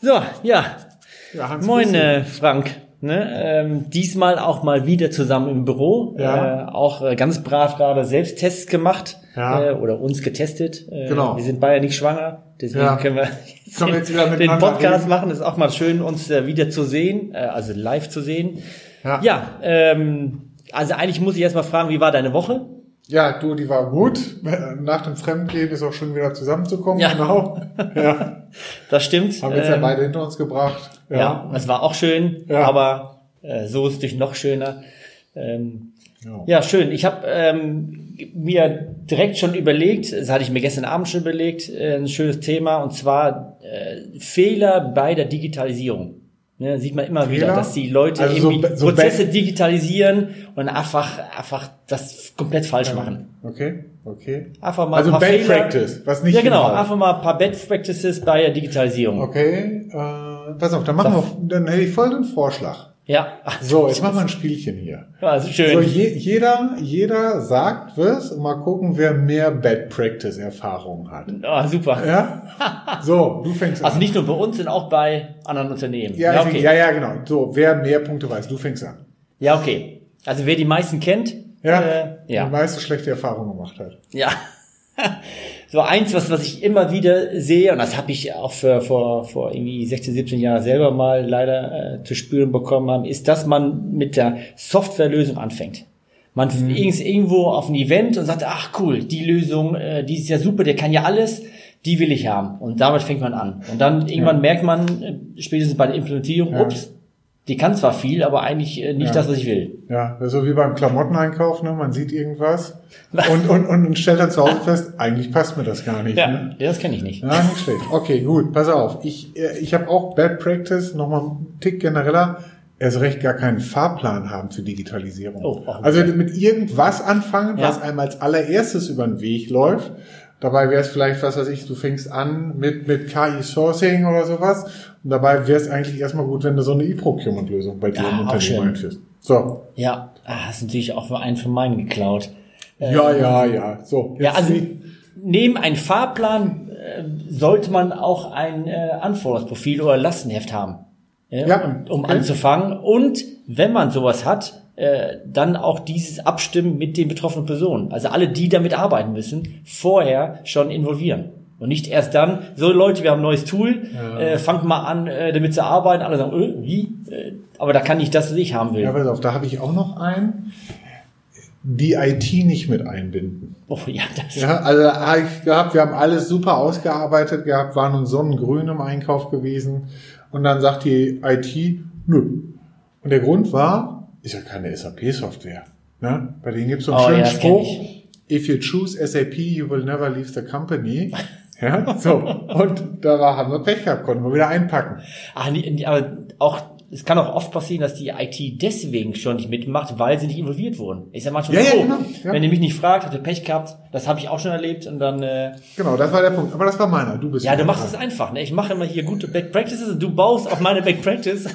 So, ja. Ja, Moin, äh, Frank. Ne, ähm, diesmal auch mal wieder zusammen im Büro. Ja. Äh, auch äh, ganz brav gerade Selbsttests gemacht Ja. äh, oder uns getestet. Äh, Genau. Wir sind beide nicht schwanger, deswegen Ja. können wir Können wir jetzt den Podcast reden. machen. ist auch mal schön, uns äh, wieder zu sehen, äh, also live zu sehen. Ja. ja ähm, also eigentlich muss ich erst mal fragen, wie war deine Woche? Ja, du, die war gut. Nach dem Fremdgehen ist auch schon wieder zusammenzukommen. Ja. Genau. Ja. Das stimmt. Haben wir jetzt ja Ähm, beide hinter uns gebracht. Ja, es war auch schön, Ja. aber äh, so ist es natürlich noch schöner. Ähm, Ja. ja, schön. Ich habe ähm, mir direkt schon überlegt, das hatte ich mir gestern Abend schon überlegt, äh, ein schönes Thema, und zwar äh, Fehler bei der Digitalisierung. Ne, sieht man immer wieder, Fehler? dass die Leute Also so irgendwie be- so Prozesse digitalisieren und einfach, einfach das komplett falsch machen. Okay, okay. Einfach mal Also ein paar Bad Fehler. Practice, was nicht Ja, genau. hinhaut. Einfach mal ein paar Bad Practices bei der Digitalisierung. Okay, äh, pass auf, dann machen wir, dann hätte ich voll den Vorschlag. Ja. So, jetzt machen wir ein Spielchen hier. Also schön. So, je, jeder, jeder sagt was und mal gucken, wer mehr Bad Practice Erfahrung hat. Ah, super. Ja? So, du fängst Also an. nicht nur bei uns, sondern auch bei anderen Unternehmen. Ja, ja, okay. ja, ja, genau. So, wer mehr Punkte weiß, du fängst an. Ja, okay. Also wer die meisten kennt, Ja, äh, die ja. meiste schlechte Erfahrung gemacht hat. ja. So eins, was, was ich immer wieder sehe, und das habe ich auch für, vor, vor irgendwie 16, 17 Jahren selber mal leider äh, zu spüren bekommen haben, ist, dass man mit der Softwarelösung anfängt. Man Mhm. ist irgendwo auf ein Event und sagt, ach cool, die Lösung, äh, die ist ja super, der kann ja alles, die will ich haben. Und damit fängt man an. Und dann irgendwann merkt man, äh, spätestens bei der Implementierung, Ja. ups, die kann zwar viel, aber eigentlich äh, nicht Ja. das, was ich will. Ja, so wie beim Klamotteneinkauf, ne? Man sieht irgendwas und, und, und stellt dann zu Hause fest, eigentlich passt mir das gar nicht. Ja, Ne? ja das kenne ich nicht. Ja, nicht schlecht. Okay, gut, pass auf. Ich, äh, ich habe auch Bad Practice, nochmal einen Tick genereller, erst recht gar keinen Fahrplan haben für Digitalisierung. Oh, auch also mit irgendwas anfangen, Ja. was einem als allererstes über den Weg läuft. Dabei wäre es vielleicht, was weiß ich, du fängst an mit, mit KI-Sourcing oder sowas. Und dabei wäre es eigentlich erstmal gut, wenn du so eine E-Procurement-Lösung bei dir Ja, im Unternehmen einführst. So. Ja, ah, hast natürlich auch für einen von meinen geklaut. Ja, ja, ja. So. Ja, also neben einem Fahrplan äh, sollte man auch ein äh, Anforderungsprofil oder Lastenheft haben, äh, Ja, um, um okay. anzufangen. Und wenn man sowas hat, äh, dann auch dieses Abstimmen mit den betroffenen Personen. Also alle, die damit arbeiten müssen, vorher schon involvieren. Und nicht erst dann, so Leute, wir haben ein neues Tool, äh, fangt mal an, äh, damit zu arbeiten. Alle sagen, äh, wie? Äh, aber da kann ich das, was ich haben will. ja, pass auf, da habe ich auch noch einen. Die IT nicht mit einbinden. oh, ja, das, Ja, also da hab ich gehabt, wir haben alles super ausgearbeitet gehabt, waren uns sonnengrün im Einkauf gewesen. Und dann sagt die IT, nö. Und der Grund war, ist ja keine SAP-Software. Ne? Bei denen gibt es so einen Oh, schönen ja, Spruch, if you choose SAP, you will never leave the company. Ja, so. Und da haben wir Pech gehabt, konnten wir wieder einpacken. Ach, aber auch, es kann auch oft passieren, dass die IT deswegen schon nicht mitmacht, weil sie nicht involviert wurden. Ist ja manchmal Ja, ja, so. genau, ja. Wenn ihr mich nicht fragt, habt ihr Pech gehabt. Das habe ich auch schon erlebt und dann, äh, Genau, das war der Punkt. Aber das war meiner. Du bist ja, du machst es einfach. Ne? Ich mache immer hier gute Back Practices und du baust auf meine Back Practice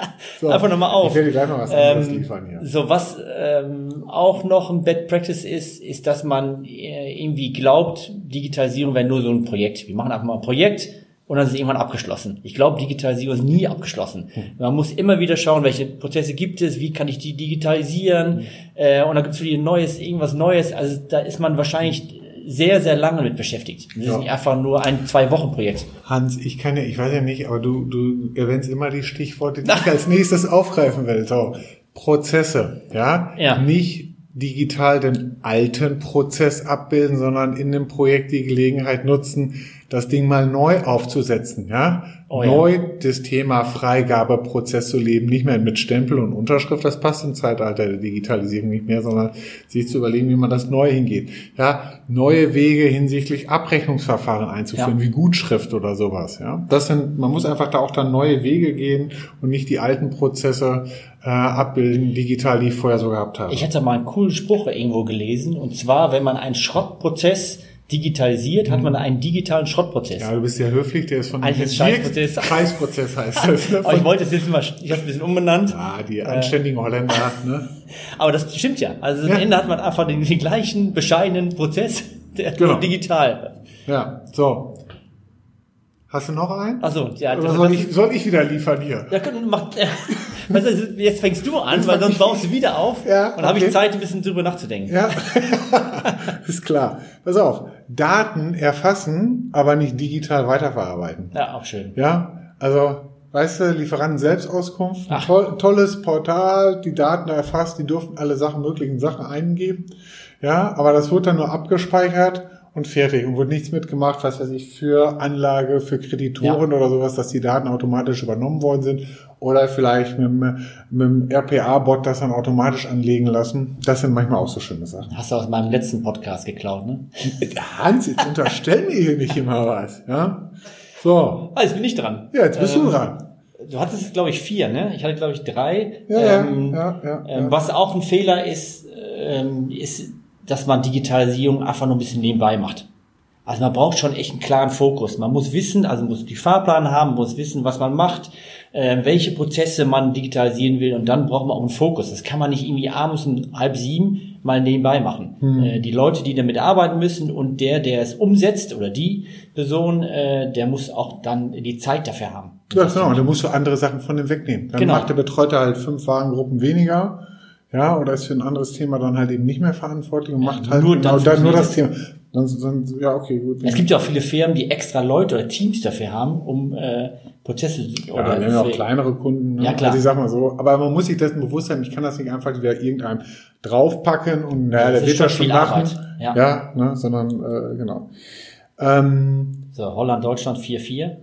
So, einfach nochmal auf. Ich werde gleich noch was anderes Ähm, liefern hier. So was ähm, auch noch ein Bad Practice ist, ist, dass man äh, irgendwie glaubt, Digitalisierung wäre nur so ein Projekt. Wir machen einfach mal ein Projekt und dann ist es irgendwann abgeschlossen. Ich glaube, Digitalisierung ist nie abgeschlossen. Man muss immer wieder schauen, welche Prozesse gibt es, wie kann ich die digitalisieren äh, und dann gibt es wieder Neues, irgendwas Neues. Also da ist man wahrscheinlich sehr, sehr lange mit beschäftigt. Das ist Ja. nicht einfach nur ein Zwei-Wochen-Projekt. Hans, ich kann ja, ich weiß ja nicht, aber du, du erwähnst immer die Stichworte, die ich als nächstes aufgreifen will. So, Prozesse, ja? Ja. Nicht digital den alten Prozess abbilden, sondern in dem Projekt die Gelegenheit nutzen, das Ding mal neu aufzusetzen, ja? Oh ja. neu das Thema Freigabeprozess zu leben, nicht mehr mit Stempel und Unterschrift, das passt im Zeitalter der Digitalisierung nicht mehr, sondern sich zu überlegen, wie man das neu hingeht. Ja, neue Wege hinsichtlich Abrechnungsverfahren einzuführen, Ja. wie Gutschrift oder sowas, ja. Das sind, man muss einfach da auch dann neue Wege gehen und nicht die alten Prozesse äh, abbilden, digital, die ich vorher so gehabt habe. Ich hatte mal einen coolen Spruch irgendwo gelesen, und zwar, wenn man einen Schrottprozess digitalisiert, hat man einen digitalen Schrottprozess. Ja, du bist ja höflich, der ist von Eigentlich ist Scheißprozess. Kreisprozess heißt das. Ne? Aber ich wollte es jetzt mal, ich habe es ein bisschen umbenannt. Ja, die anständigen Holländer, ne? Aber das stimmt ja. Also Ja. am Ende hat man einfach den, den gleichen bescheidenen Prozess, der Genau. nur digital. Ja, so. Hast du noch einen? Achso, ja, Oder soll ich, soll ich wieder liefern hier? ja, mach, ist, jetzt fängst du an, weil sonst baust du wieder auf Ja, und dann habe okay. ich Zeit, ein bisschen drüber nachzudenken. Ja, ist klar. Pass auf. Daten erfassen, aber nicht digital weiterverarbeiten. Ja, auch schön. Ja, also, weißt du, Lieferanten Selbstauskunft, ein toll, tolles Portal, die Daten erfasst, die durften alle Sachen, möglichen Sachen eingeben. Ja, aber das wurde dann nur abgespeichert und fertig und wurde nichts mitgemacht, was weiß ich, für Anlage, für Kreditoren oder sowas, dass die Daten automatisch übernommen worden sind oder vielleicht mit, dem- mit dem RPA-Bot das dann automatisch anlegen lassen. Das sind manchmal auch so schöne Sachen. Hast du aus meinem letzten Podcast geklaut, ne? Hans, jetzt unterstell mir hier nicht immer was, ja? So. Ah, jetzt bin ich dran. Ja, jetzt bist Ähm, du dran. Du hattest, glaube ich, vier, ne? Ich hatte, glaube ich, drei. Ja, ja, Ähm, ja, ja, ähm, ja. Was auch ein Fehler ist, ähm, ist, dass man Digitalisierung einfach nur ein bisschen nebenbei macht. Also man braucht schon echt einen klaren Fokus. Man muss wissen, also man muss die Fahrplan haben, muss wissen, was man macht, äh, welche Prozesse man digitalisieren will und dann braucht man auch einen Fokus. Das kann man nicht irgendwie abends um halb sieben mal nebenbei machen. Hm. Äh, die Leute, die damit arbeiten müssen und der, der es umsetzt oder die Person, äh, der muss auch dann die Zeit dafür haben. Ja, genau. Und dann musst du andere Sachen von dem wegnehmen. Dann Genau. macht der Betreuter halt fünf Warengruppen weniger. Ja, oder ist für ein anderes Thema dann halt eben nicht mehr verantwortlich und macht halt nur genau dann nur das Thema. Dann, dann, ja, okay, gut. Es gibt ja auch viele Firmen, die extra Leute oder Teams dafür haben, um äh, Prozesse ja, oder wir haben ja auch kleinere Kunden. Ne? Ja, klar. Also ich sag mal so, aber man muss sich dessen bewusst sein, ich kann das nicht einfach wieder irgendeinem draufpacken und naja, der wird das schon machen. Arbeit, ja. ja ne, sondern äh, genau. Ähm, So, Holland, Deutschland 4-4.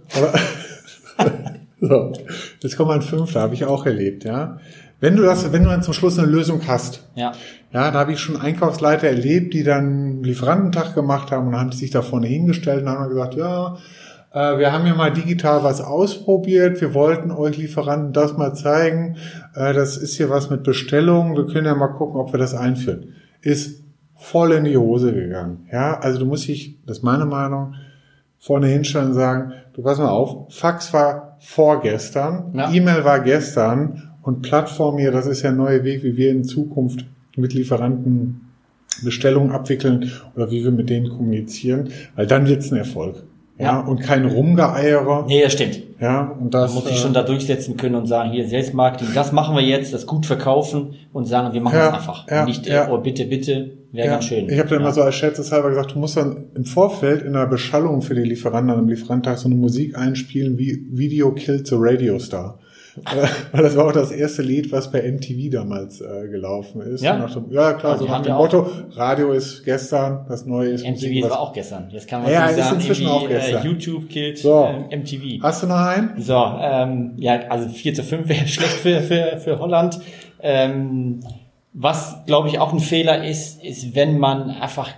So, jetzt kommt mein fünfter, habe ich auch erlebt, ja. Wenn du das, wenn du dann zum Schluss eine Lösung hast, Ja. ja, da habe ich schon Einkaufsleiter erlebt, die dann Lieferantentag gemacht haben und haben sich da vorne hingestellt und haben gesagt, ja, äh, wir haben ja mal digital was ausprobiert, wir wollten euch Lieferanten das mal zeigen, äh, das ist hier was mit Bestellungen, wir können ja mal gucken, ob wir das einführen. Ist voll in die Hose gegangen, ja, also du musst dich, das ist meine Meinung, vorne hinstellen und sagen, du pass mal auf, Fax war vorgestern, Ja. E-Mail war gestern und Plattform hier, das ist ja ein neuer Weg, wie wir in Zukunft mit Lieferanten Bestellungen abwickeln oder wie wir mit denen kommunizieren, weil dann wird's ein Erfolg. Ja, Ja. und kein Rumgeeiere. Nee, das stimmt. Ja, und Da das muss ich äh, schon da durchsetzen können und sagen, hier Selbstmarketing, das machen wir jetzt, das gut verkaufen und sagen, wir machen Ja, das einfach. ja, nicht, ja. äh, oh bitte, bitte, wäre ja, ganz schön. Ich habe dann ja. immer so als scherzeshalber gesagt, du musst dann im Vorfeld in der Beschallung für die Lieferanten an einem Lieferantag so eine Musik einspielen wie Video Killed the Radio Star. Äh, Weil das war auch das erste Lied, was bei MTV damals äh, gelaufen ist. Ja? Nach dem, ja, klar, Ja, so nach dem Motto, Radio ist gestern, das Neue ist MTV Musik, was- war auch gestern. Jetzt kann man Ja, ist sagen, inzwischen auch irgendwie, gestern. äh, YouTube killt So. äh, MTV. Hast du noch einen? So, ähm, ja, also 4 zu 5 wäre schlecht für, für, für Holland. Ähm, was, glaube ich, auch ein Fehler ist, ist, wenn man einfach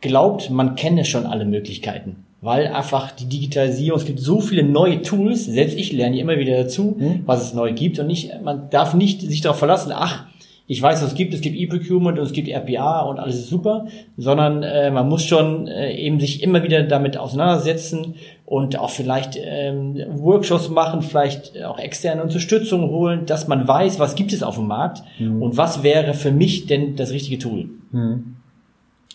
glaubt, man kenne schon alle Möglichkeiten. Weil einfach die Digitalisierung, es gibt so viele neue Tools, selbst ich lerne immer wieder dazu, Mhm. was es neu gibt. Und nicht, man darf nicht sich darauf verlassen, ach, ich weiß, was es gibt, es gibt E-Procurement und es gibt RPA und alles ist super, sondern äh, man muss schon äh, eben sich immer wieder damit auseinandersetzen und auch vielleicht ähm, Workshops machen, vielleicht auch externe Unterstützung holen, dass man weiß, was gibt es auf dem Markt und was wäre für mich denn das richtige Tool.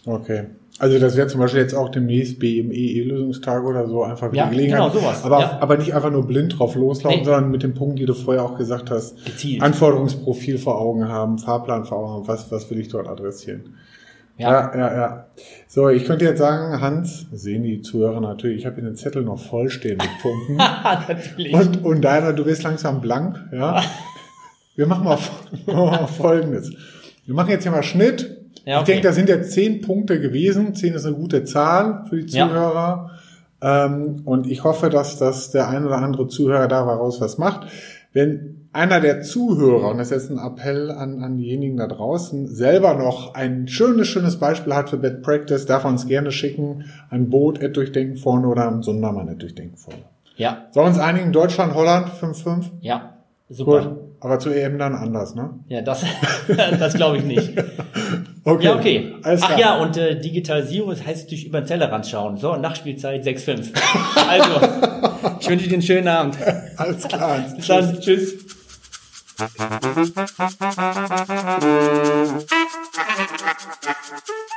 Okay. Also das wäre zum Beispiel jetzt auch demnächst BME-Lösungstage oder so einfach wieder Ja, Gelegenheit. genau, sowas, Aber, ja. aber nicht einfach nur blind drauf loslaufen, Nee. sondern mit dem Punkt, die du vorher auch gesagt hast, Gezielt. Anforderungsprofil vor Augen haben, Fahrplan vor Augen haben, was, was will ich dort adressieren. Ja. Ja, ja, ja. So, ich könnte jetzt sagen, Hans, sehen die Zuhörer natürlich, ich habe hier den Zettel noch voll stehen mit Punkten. Natürlich. Und, und deiner, du wirst langsam blank, ja. Wir machen mal, wir machen mal Folgendes. Wir machen jetzt hier mal Schnitt. Ja, Ich okay. denke, da sind jetzt zehn Punkte gewesen. Zehn ist eine gute Zahl für die Ja. Zuhörer. Ähm, und ich hoffe, dass das der ein oder andere Zuhörer daraus was macht. Wenn einer der Zuhörer, und das ist jetzt ein Appell an, an diejenigen da draußen, selber noch ein schönes, schönes Beispiel hat für Bad Practice, darf er uns gerne schicken. Ein Boot, at Durchdenken vorne oder ein Sundermann, at Durchdenken vorne. Ja, Sollen wir uns einigen? Deutschland, Holland, 5-5? ja, super. Gut. Aber zu EM dann anders, ne? Ja, das, das glaube ich nicht. Okay. Ja, okay. Alles Ach klar. ja, und äh, Digitalisierung, das heißt durch über den Tellerrand schauen. So, Nachspielzeit 6,5. also, ich wünsche dir einen schönen Abend. Alles klar. Bis dann. Tschüss. Thank you.